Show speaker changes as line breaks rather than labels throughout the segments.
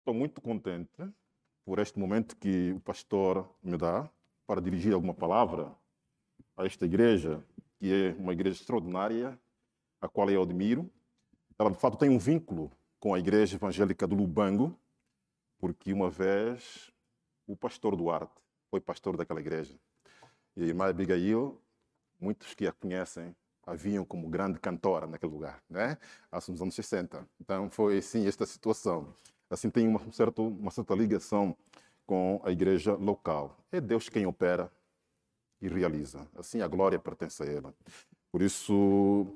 Estou muito contente por este momento que o pastor me dá para dirigir alguma palavra a esta igreja, que é uma igreja extraordinária, a qual eu admiro. Ela, de fato, tem um vínculo com a igreja evangélica do Lubango, porque uma vez o pastor Duarte foi pastor daquela igreja. E a irmã Abigail, muitos que a conhecem, a viam como grande cantora naquele lugar, né? nos anos 60. Então foi assim esta situação assim tem uma, certa, uma certa ligação com a igreja local. É Deus quem opera e realiza. Assim a glória pertence a Ele. Por isso,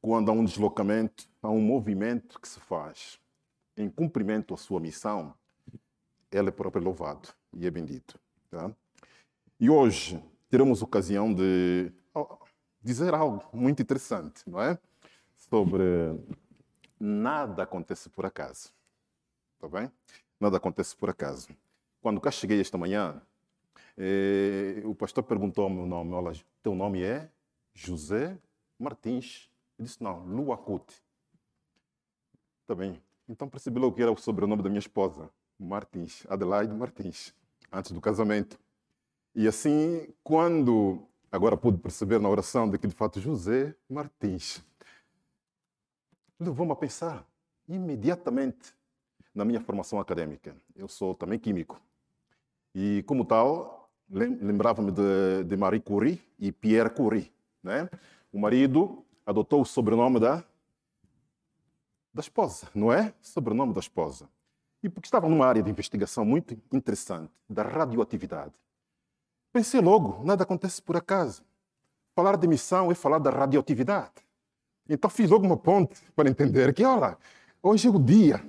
quando há um deslocamento, há um movimento que se faz em cumprimento à sua missão, Ele é próprio louvado e é bendito. Tá? E hoje teremos ocasião de dizer algo muito interessante, não é? Sobre nada acontece por acaso. Está bem? Nada acontece por acaso. Quando cá cheguei esta manhã, eh, o pastor perguntou o meu nome. Olha, teu nome é José Martins. Eu disse, não, Luacute. Está bem. Então percebi logo que era o sobrenome da minha esposa, Martins, Adelaide Martins, antes do casamento. E assim, quando agora pude perceber na oração de que de fato José Martins levou-me a pensar imediatamente na minha formação acadêmica. Eu sou também químico. E, como tal, lembrava-me de, de, Marie Curie e Pierre Curie. Né? O marido adotou o sobrenome da, da esposa, não é? Sobrenome da esposa. E porque estava numa área de investigação muito interessante, da radioatividade. Pensei logo, nada acontece por acaso. Falar de missão é falar da radioatividade. Então fiz logo uma ponte para entender que, olha, hoje é o dia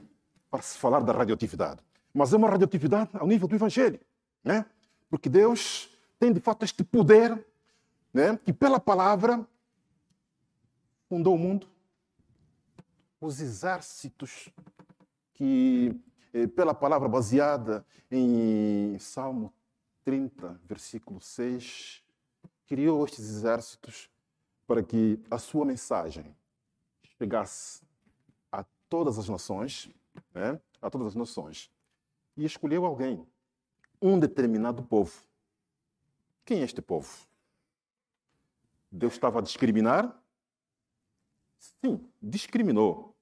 para se falar da radioatividade. Mas é uma radioatividade ao nível do Evangelho. Né? Porque Deus tem de fato este poder né? que, pela palavra, fundou o mundo. Os exércitos que, eh, pela palavra baseada em Salmo 30, versículo 6, criou estes exércitos para que a sua mensagem chegasse a todas as nações né, a todas as nações. E escolheu alguém, um determinado povo. Quem é este povo? Deus estava a discriminar? Sim, discriminou.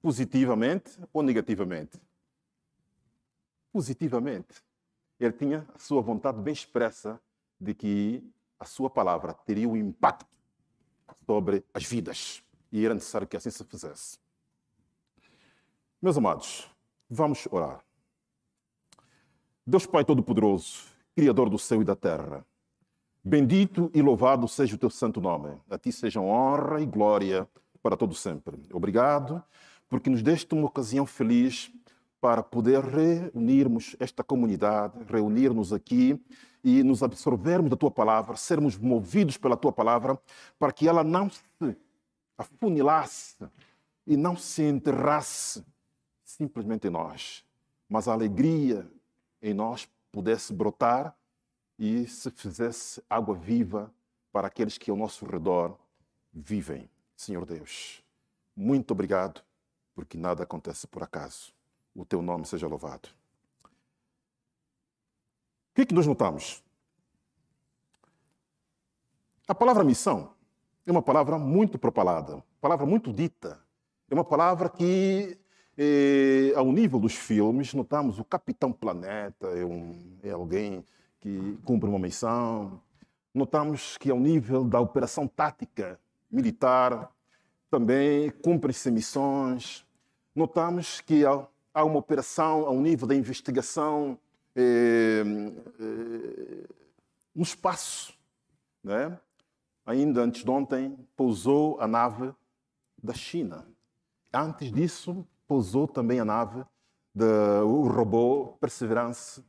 Positivamente ou negativamente? Positivamente. Ele tinha a sua vontade bem expressa de que a sua palavra teria um impacto sobre as vidas. E era necessário que assim se fizesse. Meus amados, vamos orar. Deus Pai Todo-Poderoso, Criador do céu e da terra, bendito e louvado seja o teu santo nome. A ti sejam honra e glória para todo sempre. Obrigado, porque nos deste uma ocasião feliz para poder reunirmos esta comunidade, reunir-nos aqui e nos absorvermos da tua palavra, sermos movidos pela tua palavra, para que ela não se afunilasse e não se enterrasse simplesmente nós, mas a alegria em nós pudesse brotar e se fizesse água viva para aqueles que ao nosso redor vivem. Senhor Deus, muito obrigado, porque nada acontece por acaso. O teu nome seja louvado. O que é que nós notamos? A palavra missão é uma palavra muito propalada, palavra muito dita. É uma palavra que e, ao nível dos filmes, notamos o Capitão Planeta é, um, é alguém que cumpre uma missão. Notamos que, ao nível da operação tática militar, também cumprem-se missões. Notamos que há, há, uma operação ao nível da investigação é, é, no espaço. Né? Ainda antes de ontem, pousou a nave da China. Antes disso, pousou também a nave, o robô Perseverance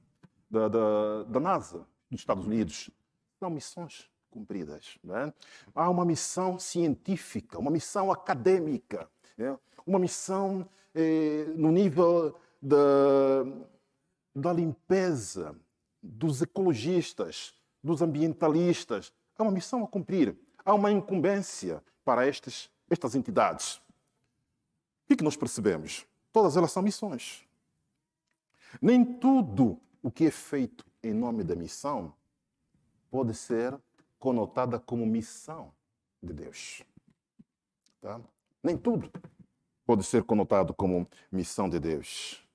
da, da, da, NASA, dos Estados Unidos. São missões cumpridas. É? Há uma missão científica, uma missão acadêmica, é? uma missão eh, no nível da, da limpeza, dos ecologistas, dos ambientalistas. Há uma missão a cumprir, há uma incumbência para estas, estas entidades. O que nós percebemos? Todas elas são missões. Nem tudo o que é feito em nome da missão pode ser conotada como missão de Deus. Tá? Nem tudo pode ser conotado como missão de Deus.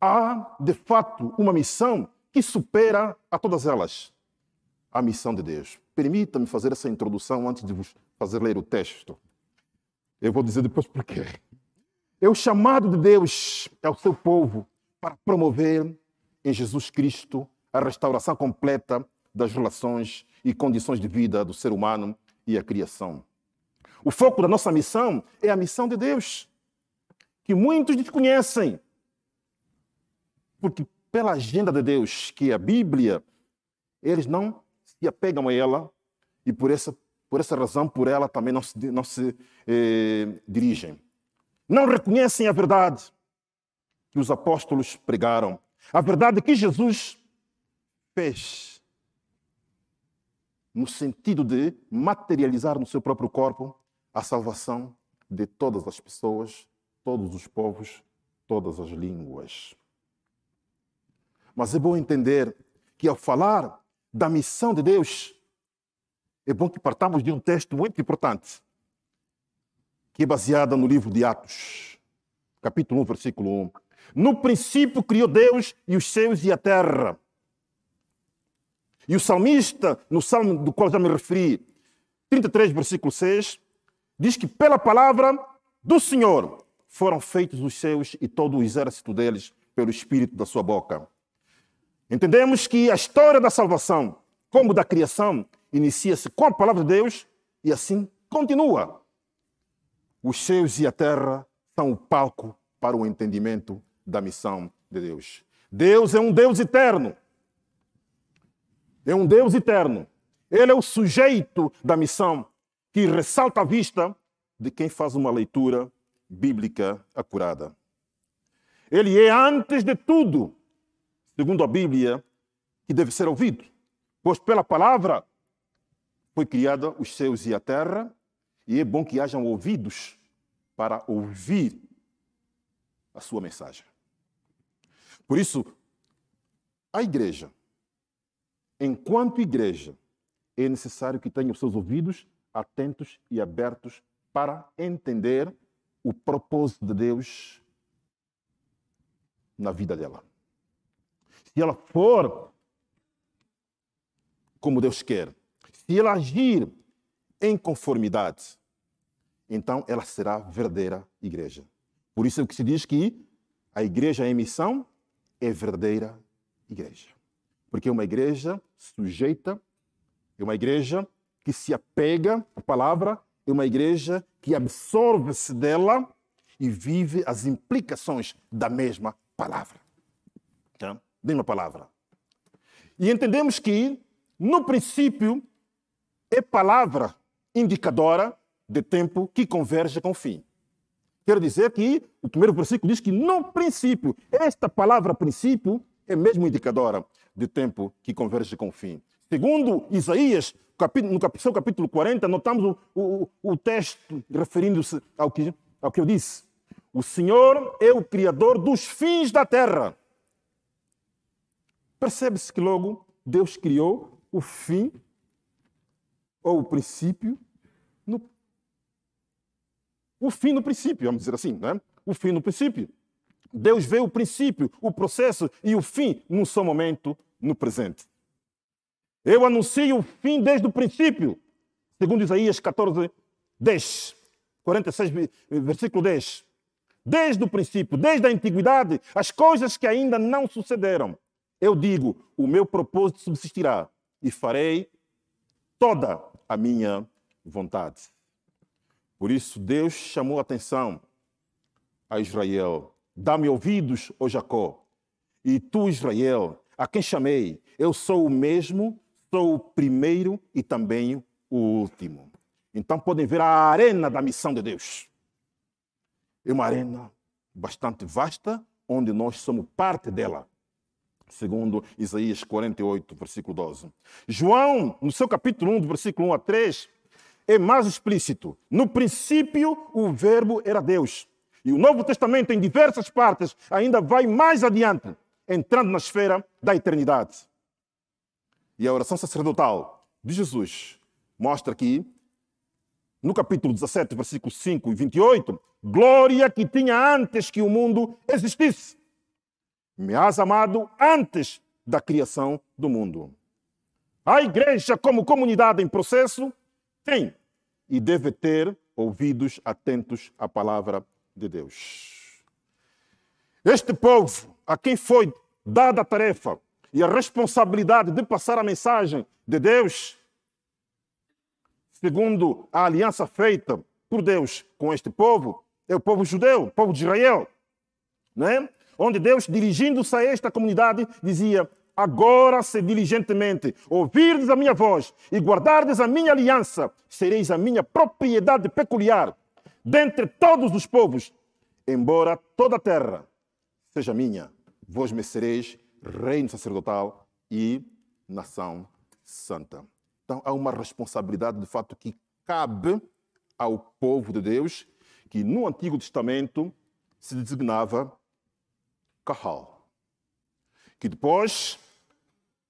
Há, de fato, uma missão que supera a todas elas a missão de Deus. Permita-me fazer essa introdução antes de vos fazer ler o texto. Eu vou dizer depois porquê. É o chamado de Deus ao seu povo para promover em Jesus Cristo a restauração completa das relações e condições de vida do ser humano e a criação. O foco da nossa missão é a missão de Deus, que muitos desconhecem. Porque pela agenda de Deus, que é a Bíblia, eles não se apegam a ela e por essa, por essa razão, por ela também não se, não se eh, dirigem. Não reconhecem a verdade que os apóstolos pregaram, a verdade que Jesus fez, no sentido de materializar no seu próprio corpo a salvação de todas as pessoas, todos os povos, todas as línguas. Mas é bom entender que ao falar da missão de Deus, é bom que partamos de um texto muito importante, que é baseado no livro de Atos, capítulo 1, versículo 1. No princípio criou Deus e os céus e a terra. E o salmista, no salmo do qual já me referi, 33, versículo 6, diz que pela palavra do Senhor foram feitos os céus e todo o exército deles pelo espírito da sua boca. Entendemos que a história da salvação, como da criação, inicia-se com a palavra de Deus e assim continua. Os céus e a terra são o palco para o entendimento da missão de Deus. Deus é um Deus eterno. É um Deus eterno. Ele é o sujeito da missão que ressalta a vista de quem faz uma leitura bíblica acurada. Ele é, antes de tudo, segundo a Bíblia, que deve ser ouvido. Pois pela palavra foi criada os céus e a terra, e é bom que hajam ouvidos para ouvir a sua mensagem. Por isso, a igreja, enquanto igreja, é necessário que tenha os seus ouvidos atentos e abertos para entender o propósito de Deus na vida dela se ela for como Deus quer, se ela agir em conformidade, então ela será verdadeira igreja. Por isso é que se diz que a igreja em missão é verdadeira igreja. Porque é uma igreja sujeita, é uma igreja que se apega à palavra, é uma igreja que absorve-se dela e vive as implicações da mesma palavra. Então, mesma palavra. E entendemos que, no princípio, é palavra indicadora de tempo que converge com o fim. Quero dizer que o primeiro versículo diz que, no princípio, esta palavra princípio é mesmo indicadora de tempo que converge com o fim. Segundo Isaías, no seu capítulo 40, notamos o, o, o texto referindo-se ao que, ao que eu disse. O Senhor é o Criador dos fins da terra Percebe-se que logo Deus criou o fim ou o princípio no o fim no princípio, vamos dizer assim, né? O fim no princípio. Deus vê o princípio, o processo e o fim num só momento no presente. Eu anuncio o fim desde o princípio, segundo Isaías 14, 10, 46, versículo 10. Desde o princípio, desde a antiguidade, as coisas que ainda não sucederam eu digo: o meu propósito subsistirá e farei toda a minha vontade. Por isso, Deus chamou a atenção a Israel: Dá-me ouvidos, ó Jacó, e tu, Israel, a quem chamei, eu sou o mesmo, sou o primeiro e também o último. Então podem ver a arena da missão de Deus. É uma arena bastante vasta, onde nós somos parte dela segundo Isaías 48, versículo 12. João, no seu capítulo 1, do versículo 1 a 3, é mais explícito. No princípio, o Verbo era Deus. E o Novo Testamento, em diversas partes, ainda vai mais adiante, entrando na esfera da eternidade. E a oração sacerdotal de Jesus mostra aqui, no capítulo 17, versículos 5 e 28, glória que tinha antes que o mundo existisse. Me has amado antes da criação do mundo. A igreja, como comunidade em processo, tem e deve ter ouvidos atentos à palavra de Deus. Este povo, a quem foi dada a tarefa e a responsabilidade de passar a mensagem de Deus, segundo a aliança feita por Deus com este povo, é o povo judeu, o povo de Israel, né? Onde Deus, dirigindo-se a esta comunidade, dizia: Agora, se diligentemente ouvirdes a minha voz e guardardes a minha aliança, sereis a minha propriedade peculiar dentre todos os povos, embora toda a terra seja minha, vós me sereis reino sacerdotal e nação santa. Então há uma responsabilidade de fato que cabe ao povo de Deus, que no Antigo Testamento se designava Kahal, que depois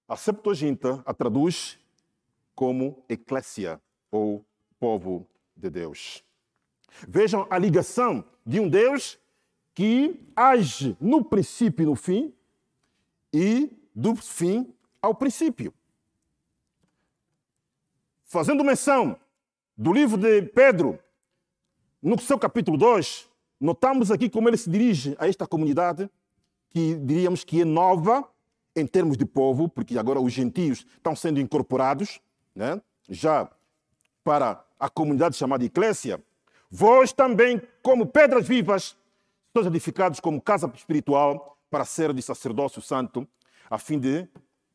a Septuaginta a traduz como eclésia ou povo de Deus. Vejam a ligação de um Deus que age no princípio e no fim e do fim ao princípio. Fazendo menção do livro de Pedro, no seu capítulo 2, notamos aqui como ele se dirige a esta comunidade, que diríamos que é nova, em termos de povo, porque agora os gentios estão sendo incorporados, né? já para a comunidade chamada Eclésia. Vós também, como pedras vivas, sois edificados como casa espiritual para ser de sacerdócio santo, a fim de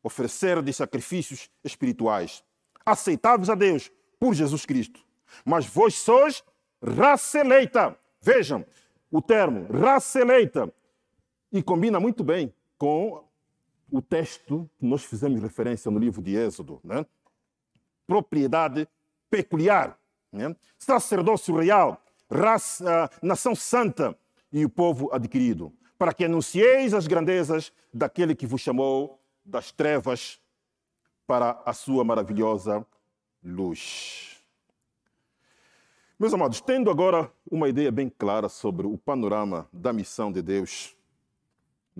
oferecer de sacrifícios espirituais, aceitáveis a Deus por Jesus Cristo. Mas vós sois raça eleita. Vejam o termo, raça eleita. E combina muito bem com o texto que nós fizemos referência no livro de Êxodo, né? propriedade peculiar, né? sacerdócio real, raça, nação santa e o povo adquirido, para que anuncieis as grandezas daquele que vos chamou das trevas para a sua maravilhosa luz. Meus amados, tendo agora uma ideia bem clara sobre o panorama da missão de Deus,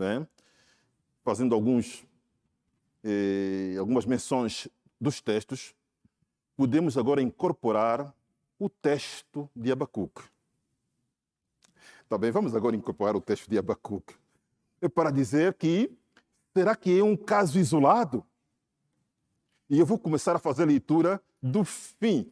né? fazendo alguns, eh, algumas menções dos textos, podemos agora incorporar o texto de Abacuque. Tá bem, vamos agora incorporar o texto de Abacuque. É para dizer que será que é um caso isolado? E eu vou começar a fazer a leitura do fim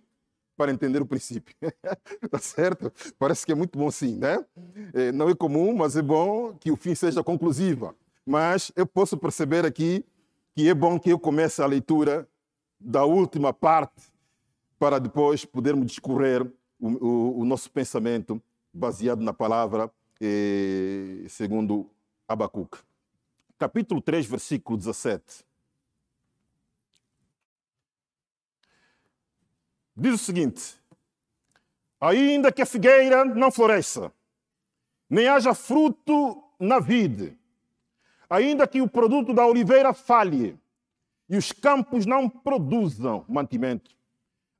para entender o princípio. tá certo? Parece que é muito bom sim, né? É, não é comum, mas é bom que o fim seja conclusiva mas eu posso perceber aqui que é bom que eu comece a leitura da última parte para depois podermos discorrer o, o, o nosso pensamento baseado na palavra eh, segundo Abacuque. Capítulo 3, versículo 17. Diz o seguinte: Ainda que a figueira não floresça, nem haja fruto na vide, ainda que o produto da oliveira falhe e os campos não produzam mantimento,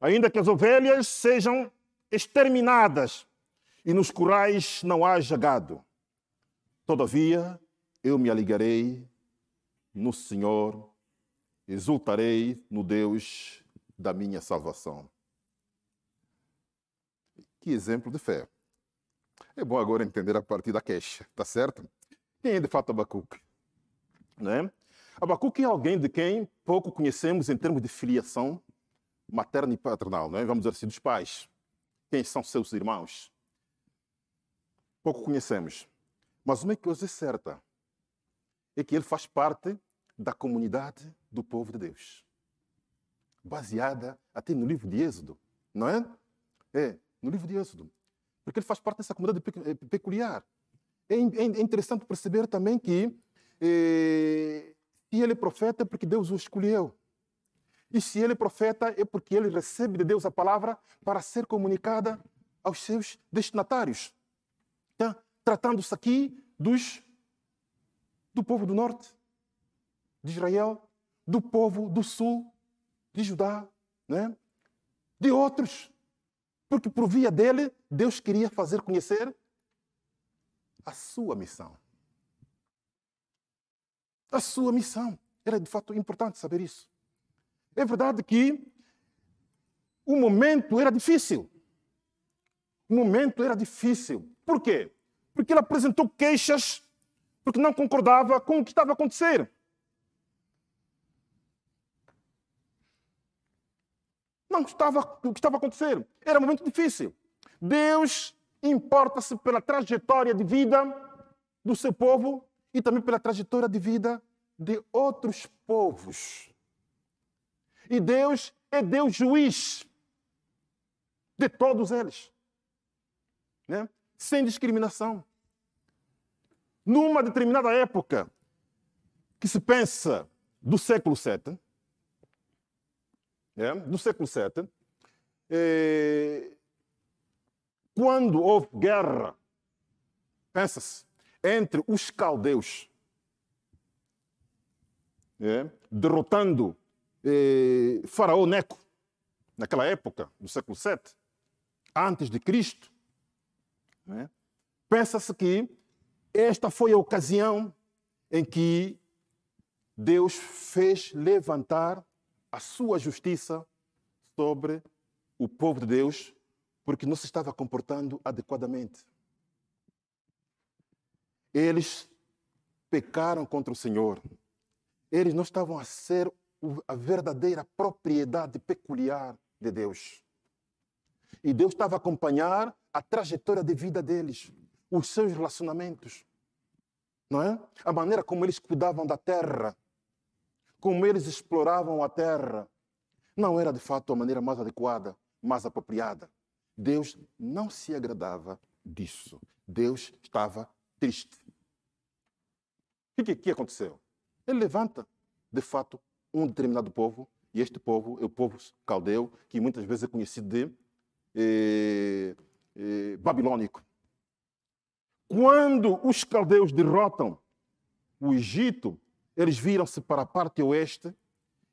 ainda que as ovelhas sejam exterminadas e nos currais não haja gado, todavia eu me alegrarei no Senhor, exultarei no Deus da minha salvação. Exemplo de fé. É bom agora entender a partir da queixa, tá certo? Quem é de fato Abacuque? Né? Abacuque é alguém de quem pouco conhecemos em termos de filiação materna e paternal, né? vamos dizer assim, dos pais. Quem são seus irmãos? Pouco conhecemos. Mas uma coisa é certa, é que ele faz parte da comunidade do povo de Deus. Baseada até no livro de Êxodo, não é? É, no livro de Êxodo. Porque ele faz parte dessa comunidade peculiar. É, é interessante perceber também que e, se ele é profeta, é porque Deus o escolheu. E se ele é profeta, é porque ele recebe de Deus a palavra para ser comunicada aos seus destinatários. Tá? Tratando-se aqui dos, do povo do norte de Israel, do povo do sul de Judá, né? de outros. Porque por via dele, Deus queria fazer conhecer a sua missão. A sua missão. Era de fato importante saber isso. É verdade que o momento era difícil. O momento era difícil. Por quê? Porque ele apresentou queixas porque não concordava com o que estava a acontecer. Não gostava do que estava a acontecer. Era um momento difícil. Deus importa-se pela trajetória de vida do seu povo e também pela trajetória de vida de outros povos. E Deus é Deus juiz de todos eles, né? sem discriminação. Numa determinada época que se pensa do século VII, é, do século VII, quando houve guerra, pensa-se, entre os caldeus, é, derrotando Faraó Neco, naquela época, do século VII, antes de Cristo, é, pensa-se que esta foi a ocasião em que Deus fez levantar a sua justiça sobre o povo de Deus, porque não se estava comportando adequadamente. Eles pecaram contra o Senhor. Eles não estavam a ser a verdadeira propriedade peculiar de Deus. E Deus estava a acompanhar a trajetória de vida deles, os seus relacionamentos, não é? A maneira como eles cuidavam da terra, como eles exploravam a terra, não era de fato a maneira mais adequada, mais apropriada. Deus não se agradava disso. Deus estava triste. O que, que aconteceu? Ele levanta, de fato, um determinado povo, e este povo é o povo caldeu, que muitas vezes é conhecido de eh, eh, babilônico. Quando os caldeus derrotam o Egito, eles viram-se para a parte oeste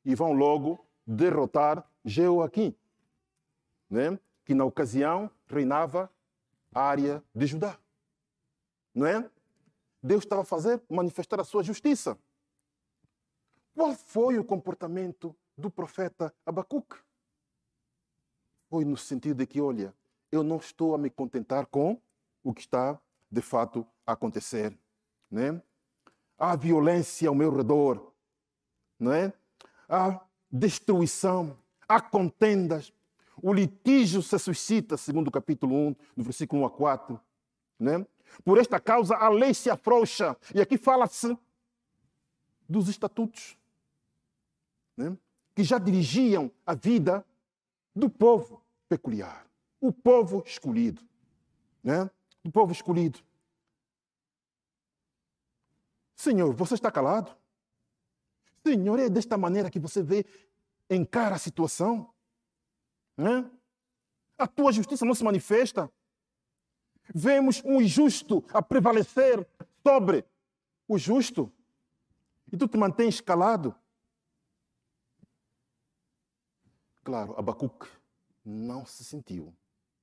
e vão logo derrotar Jeoaquim, né? que na ocasião reinava a área de Judá. Não é? Deus estava a fazer manifestar a sua justiça. Qual foi o comportamento do profeta Abacuque? Foi no sentido de que, olha, eu não estou a me contentar com o que está de fato a acontecer. Né? Há violência ao meu redor, não é? Há destruição, há contendas. O litígio se suscita, segundo o capítulo 1, no versículo 1 a 4. Né? Por esta causa a lei se afrouxa. E aqui fala-se dos estatutos né? que já dirigiam a vida do povo peculiar, o povo escolhido. Né? O povo escolhido. Senhor, você está calado? Senhor, é desta maneira que você vê, encara a situação? Né? A tua justiça não se manifesta. Vemos um injusto a prevalecer sobre o justo. E tu te mantens calado. Claro, Abacuque não se sentiu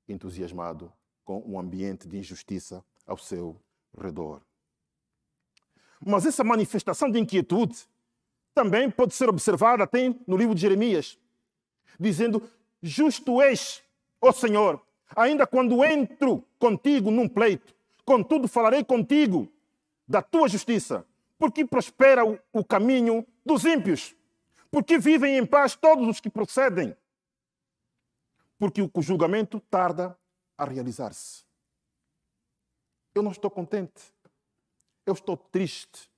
entusiasmado com um ambiente de injustiça ao seu redor. Mas essa manifestação de inquietude também pode ser observada até no livro de Jeremias, dizendo: Justo és, ó Senhor, ainda quando entro contigo num pleito, contudo falarei contigo da tua justiça, porque prospera o caminho dos ímpios, porque vivem em paz todos os que procedem, porque o julgamento tarda a realizar-se. Eu não estou contente eu estou triste,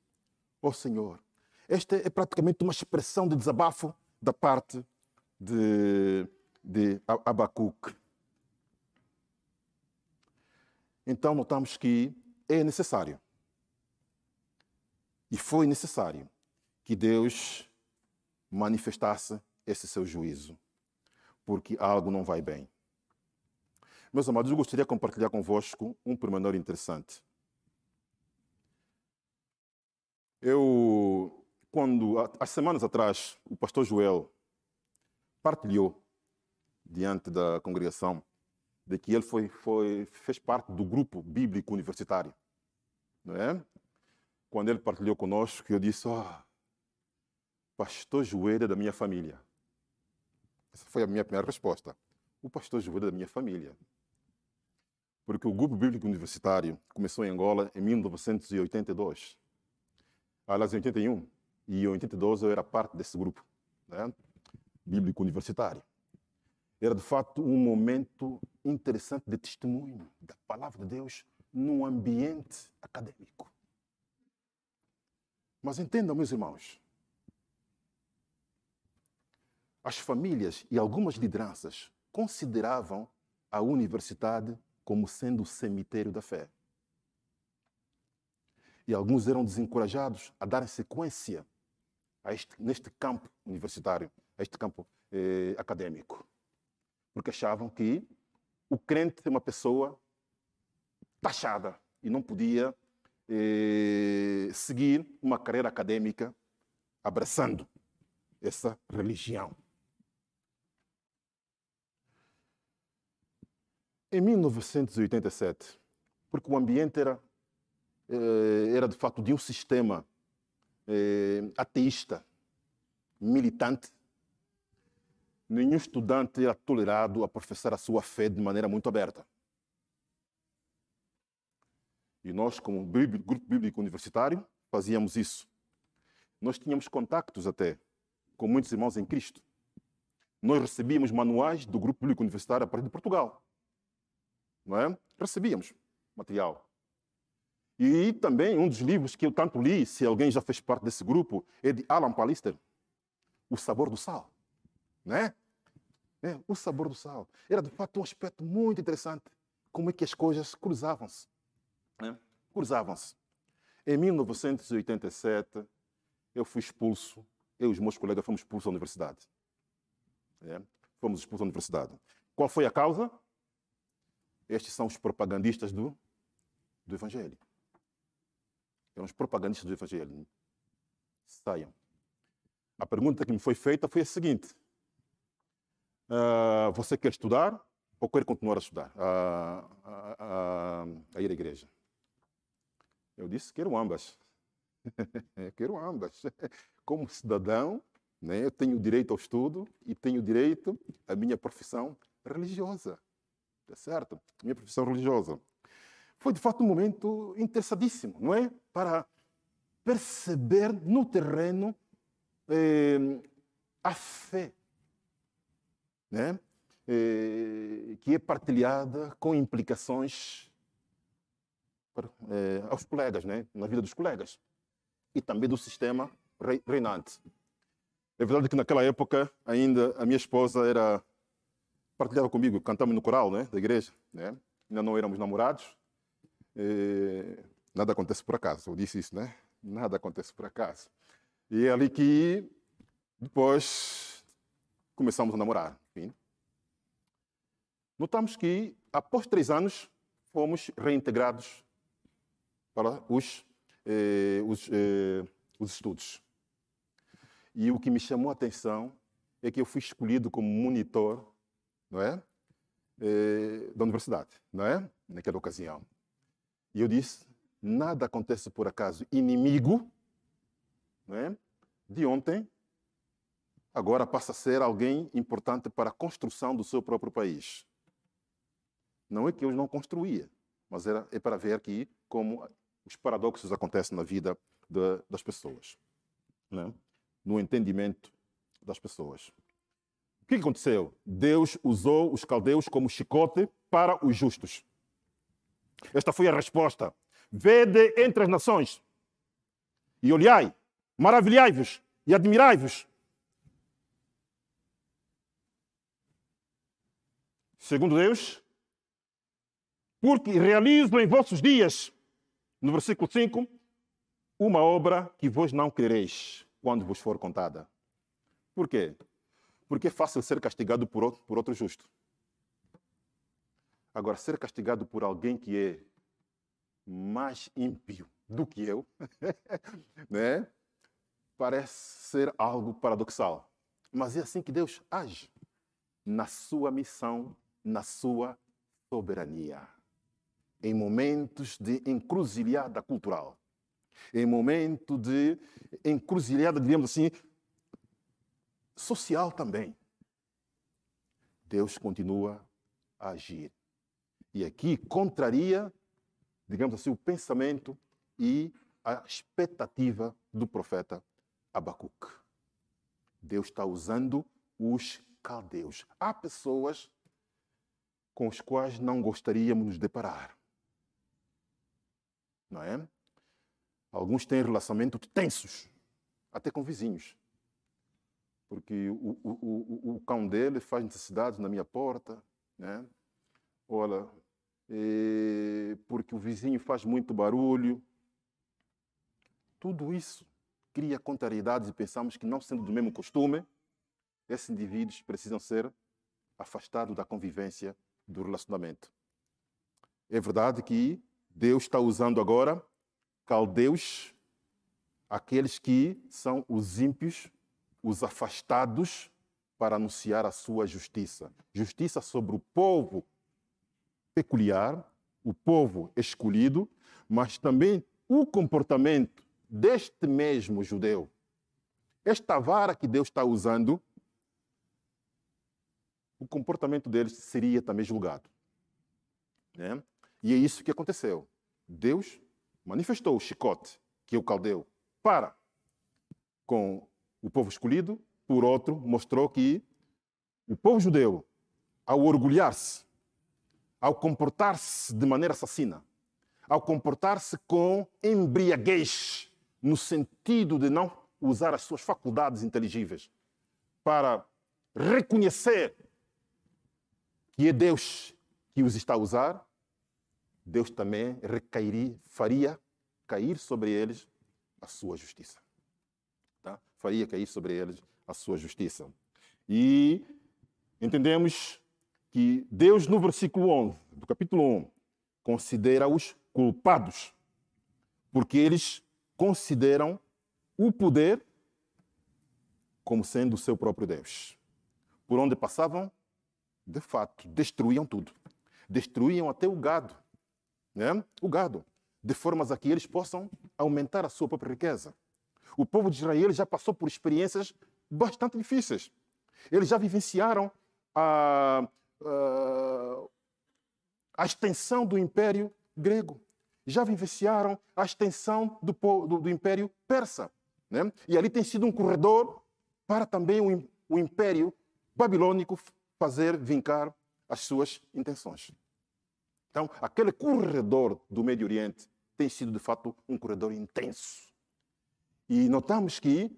ó oh Senhor. Esta é praticamente uma expressão de desabafo da parte de, de Abacuque. Então, notamos que é necessário, e foi necessário, que Deus manifestasse esse seu juízo, porque algo não vai bem. Meus amados, eu gostaria de compartilhar convosco um pormenor interessante. Eu, quando, há semanas atrás, o pastor Joel partilhou diante da congregação de que ele foi, foi, fez parte do grupo bíblico universitário. Não é? Quando ele partilhou conosco, eu disse: oh, Pastor Joel é da minha família. Essa foi a minha primeira resposta. O pastor Joel é da minha família. Porque o grupo bíblico universitário começou em Angola em 1982. Aliás, em 81 e em 82 eu era parte desse grupo né? bíblico universitário. Era de fato um momento interessante de testemunho da palavra de Deus num ambiente acadêmico. Mas entendam, meus irmãos, as famílias e algumas lideranças consideravam a universidade como sendo o cemitério da fé. E alguns eram desencorajados a darem sequência a este, neste campo universitário, a este campo eh, acadêmico. Porque achavam que o crente é uma pessoa taxada e não podia eh, seguir uma carreira acadêmica abraçando essa religião. Em 1987, porque o ambiente era, era de fato de um sistema eh, ateísta, militante, nenhum estudante era tolerado a professar a sua fé de maneira muito aberta. E nós, como grupo bíblico universitário, fazíamos isso. Nós tínhamos contactos até com muitos irmãos em Cristo. Nós recebíamos manuais do grupo bíblico universitário a partir de Portugal não é? Recebíamos material. E também um dos livros que eu tanto li, se alguém já fez parte desse grupo, é de Alan Pallister, O Sabor do Sal. Né? É, o Sabor do Sal. Era de fato um aspecto muito interessante. Como é que as coisas cruzavam-se. Né? Cruzavam-se. Em 1987, eu fui expulso, eu e os meus colegas fomos expulsos da universidade. É? Fomos expulsos da universidade. Qual foi a causa? Estes são os propagandistas do, do Evangelho. São os propagandistas do Evangelho. Saiam. A pergunta que me foi feita foi a seguinte: uh, Você quer estudar ou quer continuar a estudar, a, a ir à igreja? Eu disse: Quero ambas. quero ambas. Como cidadão, né, eu tenho direito ao estudo e tenho direito à minha profissão religiosa. Tá certo? Minha profissão religiosa. Foi de fato um momento interessadíssimo, não é? Para perceber no terreno eh, a fé, né? Eh, que é partilhada com implicações para, eh, aos colegas, né? na vida dos colegas e também do sistema reinante. É verdade que naquela época ainda a minha esposa era partilhava comigo, cantamos no coral né, da igreja, né? ainda não éramos namorados. E nada acontece por acaso, eu disse isso, né? Nada acontece por acaso. E é ali que depois começamos a namorar. Enfim. Notamos que após três anos fomos reintegrados para os, eh, os, eh, os estudos. E o que me chamou a atenção é que eu fui escolhido como monitor não é? é? da universidade, não é? Naquela ocasião. E eu disse: nada acontece por acaso. Inimigo, não é? De ontem, agora passa a ser alguém importante para a construção do seu próprio país. Não é que eu não construía, mas era, é para ver aqui como os paradoxos acontecem na vida de, das pessoas, né? no entendimento das pessoas. O que aconteceu? Deus usou os caldeus como chicote para os justos. Esta foi a resposta. Vede entre as nações e olhai, maravilhai-vos e admirai-vos. Segundo Deus, porque realizo em vossos dias, no versículo 5, uma obra que vos não quereis quando vos for contada. Por quê? porque é fácil ser castigado por outro justo. Agora, ser castigado por alguém que é mais ímpio do que eu, né? parece ser algo paradoxal. Mas é assim que Deus age na sua missão, na sua soberania. Em momentos de encruzilhada cultural, em momento de encruzilhada, digamos assim, social também. Deus continua a agir. E aqui contraria, digamos assim, o pensamento e a expectativa do profeta Abacuque. Deus está usando os caldeus. Há pessoas com as quais não gostaríamos de deparar. Não é? Alguns têm relacionamentos tensos, até com vizinhos. Porque o, o, o, o cão dele faz necessidades na minha porta, né? Olha, porque o vizinho faz muito barulho. Tudo isso cria contrariedades e pensamos que, não sendo do mesmo costume, esses indivíduos precisam ser afastados da convivência do relacionamento. É verdade que Deus está usando agora caldeus, aqueles que são os ímpios, os afastados, para anunciar a sua justiça. Justiça sobre o povo peculiar, o povo escolhido, mas também o comportamento deste mesmo judeu. Esta vara que Deus está usando o comportamento deles seria também julgado. Né? E é isso que aconteceu. Deus manifestou o chicote, que o caldeu, para com o povo escolhido, por outro, mostrou que o povo judeu, ao orgulhar-se, ao comportar-se de maneira assassina, ao comportar-se com embriaguez, no sentido de não usar as suas faculdades inteligíveis para reconhecer que é Deus que os está a usar, Deus também recairia, faria cair sobre eles a sua justiça. Tá? Faria cair sobre eles a sua justiça. E entendemos que Deus, no versículo 11 do capítulo 1, considera-os culpados, porque eles consideram o poder como sendo o seu próprio Deus. Por onde passavam, de fato, destruíam tudo. Destruíam até o gado, né? o gado, de formas a que eles possam aumentar a sua própria riqueza. O povo de Israel já passou por experiências bastante difíceis. Eles já vivenciaram a, a, a extensão do Império Grego. Já vivenciaram a extensão do, do, do Império Persa. Né? E ali tem sido um corredor para também o, o Império Babilônico fazer vincar as suas intenções. Então, aquele corredor do Médio Oriente tem sido, de fato, um corredor intenso. E notamos que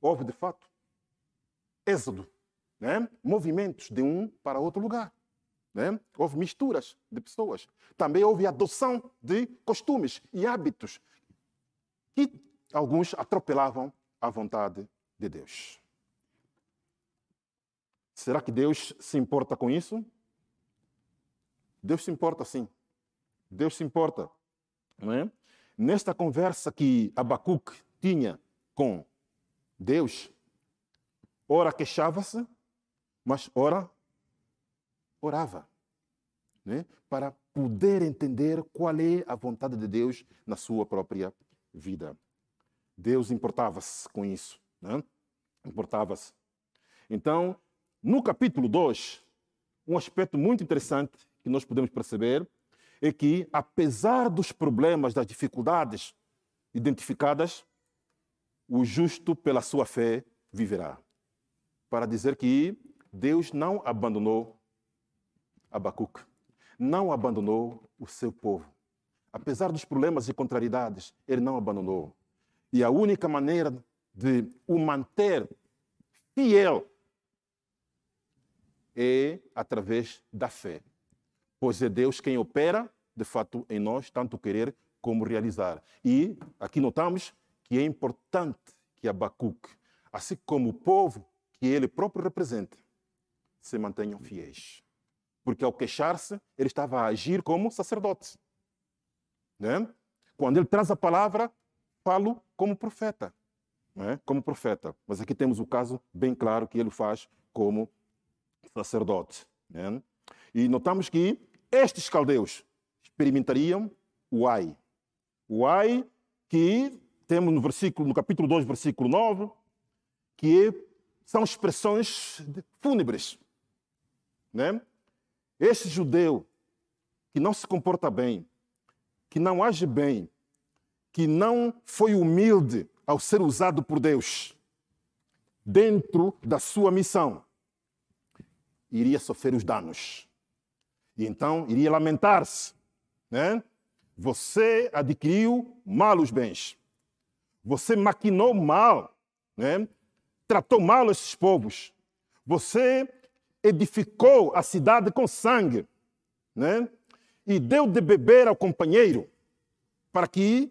houve, de fato, êxodo, né? movimentos de um para outro lugar. Né? Houve misturas de pessoas. Também houve adoção de costumes e hábitos que alguns atropelavam a vontade de Deus. Será que Deus se importa com isso? Deus se importa sim. Deus se importa. Não é? Nesta conversa que Abacuque tinha com Deus, ora queixava-se, mas ora orava. Né? Para poder entender qual é a vontade de Deus na sua própria vida. Deus importava-se com isso. Né? Importava-se. Então, no capítulo 2, um aspecto muito interessante que nós podemos perceber é que, apesar dos problemas, das dificuldades identificadas, o justo, pela sua fé, viverá. Para dizer que Deus não abandonou Abacuque, não abandonou o seu povo. Apesar dos problemas e contrariedades, ele não abandonou. E a única maneira de o manter fiel é através da fé. Pois é Deus quem opera, de fato, em nós, tanto querer como realizar. E aqui notamos que é importante que Abacuque, assim como o povo que ele próprio representa, se mantenham fiéis. Porque ao queixar-se, ele estava a agir como sacerdote. Né? Quando ele traz a palavra, falo como profeta. Né? Como profeta. Mas aqui temos o caso bem claro que ele faz como sacerdote. Né? E notamos que estes caldeus experimentariam o ai. O ai que temos no versículo, no capítulo 2, versículo 9, que são expressões fúnebres. Né? Este judeu que não se comporta bem, que não age bem, que não foi humilde ao ser usado por Deus dentro da sua missão, iria sofrer os danos. E então iria lamentar-se. Né? Você adquiriu mal os bens. Você maquinou mal. Né? Tratou mal esses povos. Você edificou a cidade com sangue. Né? E deu de beber ao companheiro para que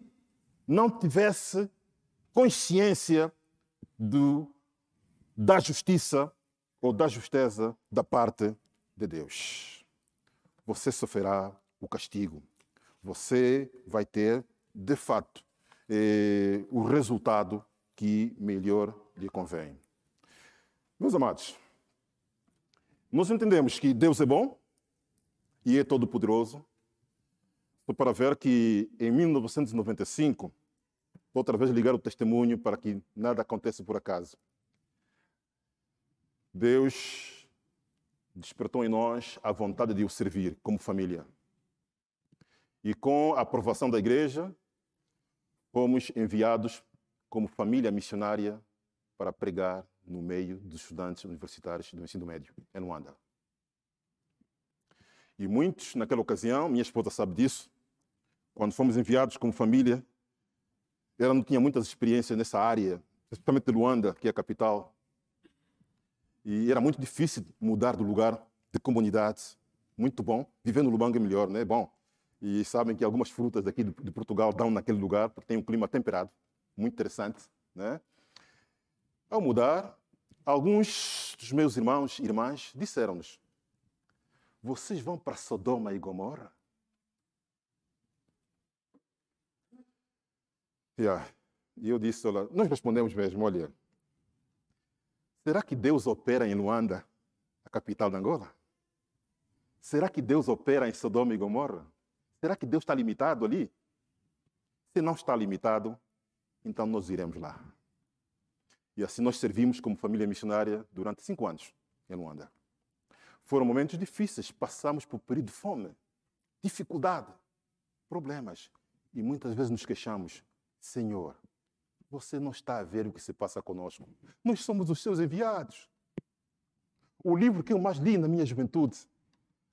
não tivesse consciência do, da justiça ou da justeza da parte de Deus. Você sofrerá o castigo. Você vai ter, de fato, eh, o resultado que melhor lhe convém. Meus amados, nós entendemos que Deus é bom e é todo-poderoso. Para ver que em 1995, outra vez ligar o testemunho para que nada aconteça por acaso. Deus despertou em nós a vontade de o servir como família. E com a aprovação da igreja, fomos enviados como família missionária para pregar no meio dos estudantes universitários do ensino médio, em Luanda. E muitos, naquela ocasião, minha esposa sabe disso, quando fomos enviados como família, ela não tinha muitas experiências nessa área, especialmente de Luanda, que é a capital. E era muito difícil mudar do lugar de comunidade. Muito bom. Viver no Lubango é melhor, né? Bom. E sabem que algumas frutas daqui de, Portugal dão naquele lugar, porque tem um clima temperado. Muito interessante, né? Ao mudar, alguns dos meus irmãos e irmãs disseram-nos: Vocês vão para Sodoma e Gomorra? E eu disse, olha, nós respondemos mesmo, olha, Será que Deus opera em Luanda, a capital de Angola? Será que Deus opera em Sodoma e Gomorra? Será que Deus está limitado ali? Se não está limitado, então nós iremos lá. E assim nós servimos como família missionária durante cinco anos em Luanda. Foram momentos difíceis, passamos por período de fome, dificuldade, problemas. E muitas vezes nos queixamos: Senhor, você não está a ver o que se passa conosco. Nós somos os seus enviados. O livro que eu mais li na minha juventude,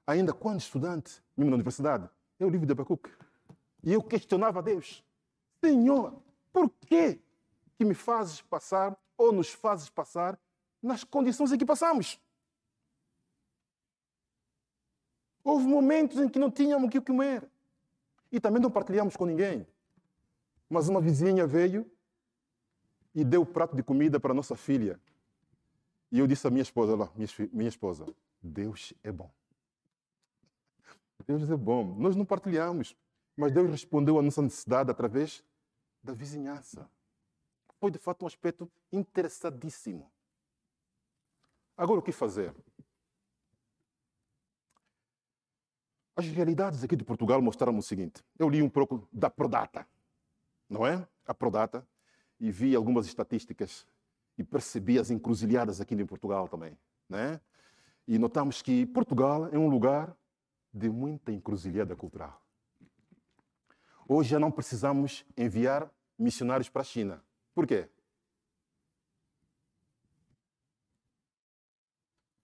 ainda quando estudante, mesmo na universidade, é o livro de Abacuque. E eu questionava a Deus: Senhor, por que, que me fazes passar ou nos fazes passar nas condições em que passamos? Houve momentos em que não tínhamos o que comer e também não partilhamos com ninguém. Mas uma vizinha veio e deu o prato de comida para nossa filha. E eu disse à minha esposa lá, minha esposa, Deus é bom. Deus é bom. Nós não partilhamos, mas Deus respondeu à nossa necessidade através da vizinhança. Foi de fato um aspecto interessadíssimo. Agora o que fazer? As realidades aqui de Portugal mostraram o seguinte. Eu li um pouco da Prodata, não é? A Prodata e vi algumas estatísticas e percebi as encruzilhadas aqui em Portugal também. Né? E notamos que Portugal é um lugar de muita encruzilhada cultural. Hoje já não precisamos enviar missionários para a China. Por quê?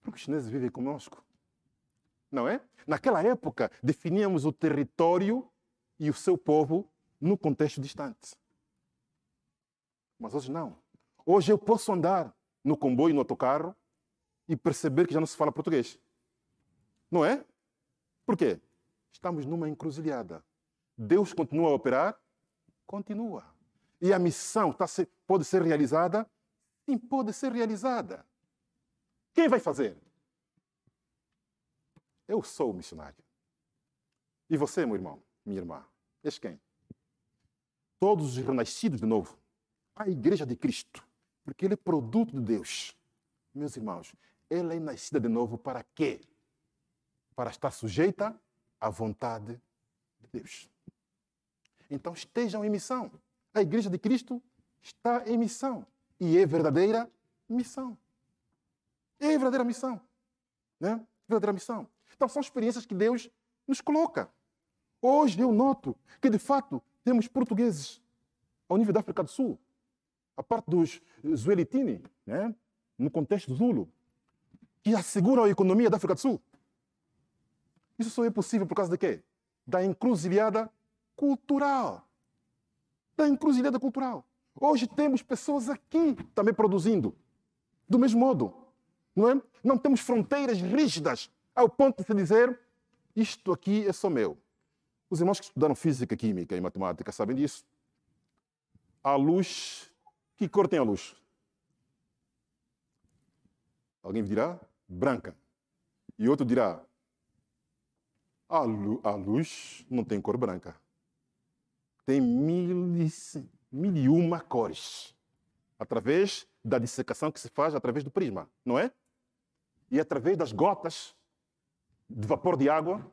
Porque os chineses vivem conosco. Não é? Naquela época, definíamos o território e o seu povo no contexto distante. Mas hoje não. Hoje eu posso andar no comboio, no autocarro e perceber que já não se fala português. Não é? Por quê? Estamos numa encruzilhada. Deus continua a operar? Continua. E a missão tá pode ser realizada? Sim, pode ser realizada. Quem vai fazer? Eu sou o missionário. E você, meu irmão, minha irmã, és quem? Todos os renascidos de novo. A igreja de Cristo. Porque ele é produto de Deus. Meus irmãos, ela é nascida de novo para quê? Para estar sujeita à vontade de Deus. Então estejam em missão. A igreja de Cristo está em missão. E é verdadeira missão. É verdadeira missão. Né? Verdadeira missão. Então são experiências que Deus nos coloca. Hoje eu noto que, de fato, temos portugueses ao nível da África do Sul, a parte dos Zuelitini, né? no contexto Zulu, que asseguram a economia da África do Sul. Isso só é possível por causa de quê? Da encruzilhada cultural. Da encruzilhada cultural. Hoje temos pessoas aqui também produzindo. Do mesmo modo. Não, é? não temos fronteiras rígidas ao ponto de se dizer isto aqui é só meu. Os irmãos que estudaram física, química e matemática sabem disso. A luz, que cor tem a luz? Alguém dirá branca. E outro dirá a, lu a luz não tem cor branca. Tem mil e, mil e uma cores. Através da dissecação que se faz através do prisma, não é? E através das gotas de vapor de água,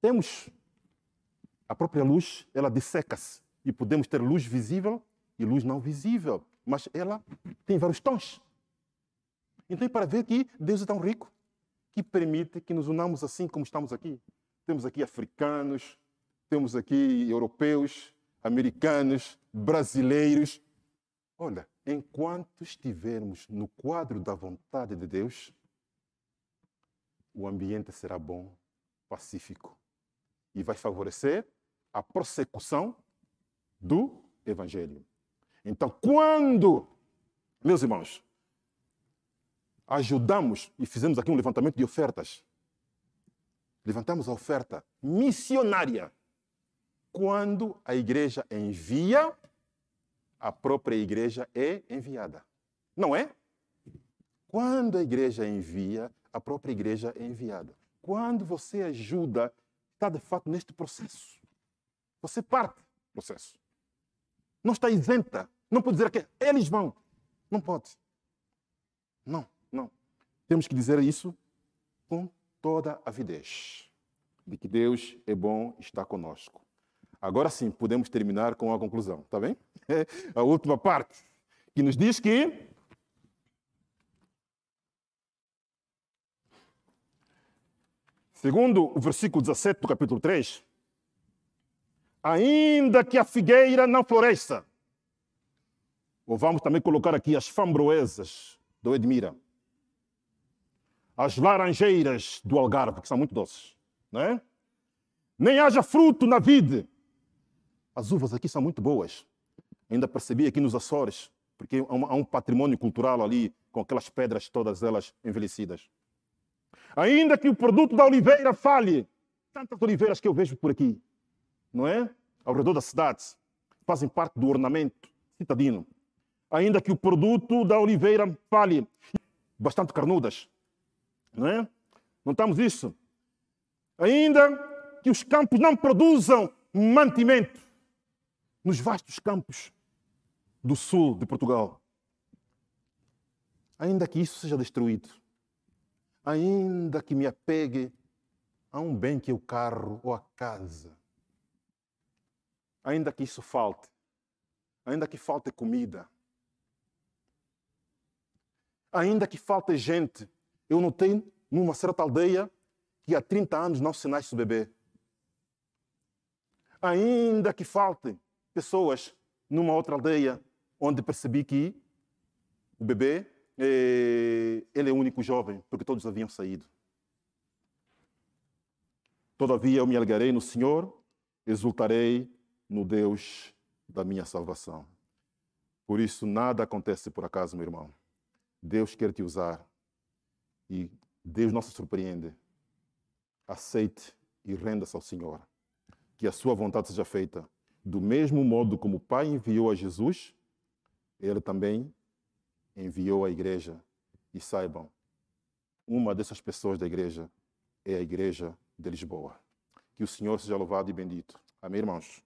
temos a própria luz, ela disseca-se. E podemos ter luz visível e luz não visível. Mas ela tem vários tons. Então, é para ver que Deus é tão rico que permite que nos unamos assim como estamos aqui. Temos aqui africanos, temos aqui europeus, americanos, brasileiros. Olha, enquanto estivermos no quadro da vontade de Deus, o ambiente será bom, pacífico e vai favorecer a prossecução do Evangelho. Então, quando, meus irmãos, ajudamos e fizemos aqui um levantamento de ofertas, levantamos a oferta missionária. Quando a igreja envia, a própria igreja é enviada. Não é? Quando a igreja envia, a própria igreja é enviada. Quando você ajuda, está de fato neste processo. Você parte do processo. Não está isenta. Não pode dizer que eles vão. Não pode. Não, não. Temos que dizer isso com toda avidez de que Deus é bom está conosco. Agora sim, podemos terminar com a conclusão, tá bem? a última parte, que nos diz que Segundo o versículo 17 do capítulo 3, ainda que a figueira não floresça, ou vamos também colocar aqui as fambroesas do Edmira, as laranjeiras do Algarve, que são muito doces, não é? nem haja fruto na vide. As uvas aqui são muito boas. Ainda percebi aqui nos Açores, porque há um patrimônio cultural ali, com aquelas pedras todas elas envelhecidas. Ainda que o produto da oliveira falhe, tantas oliveiras que eu vejo por aqui, não é? Ao redor da cidade, fazem parte do ornamento citadino. Ainda que o produto da oliveira falhe, bastante carnudas, não é? Notamos isso. Ainda que os campos não produzam mantimento nos vastos campos do sul de Portugal. Ainda que isso seja destruído ainda que me apegue a um bem que é o carro ou a casa, ainda que isso falte, ainda que falte comida, ainda que falte gente. Eu notei numa certa aldeia que há 30 anos não se nasce o bebê. Ainda que falte pessoas numa outra aldeia onde percebi que o bebê ele é o único jovem, porque todos haviam saído. Todavia eu me alegrarei no Senhor, exultarei no Deus da minha salvação. Por isso, nada acontece por acaso, meu irmão. Deus quer te usar e Deus não se surpreende. Aceite e renda-se ao Senhor. Que a sua vontade seja feita do mesmo modo como o Pai enviou a Jesus, ele também enviou a igreja. E saibam, uma dessas pessoas da igreja é a igreja de Lisboa. Que o Senhor seja louvado e bendito. Amém, irmãos?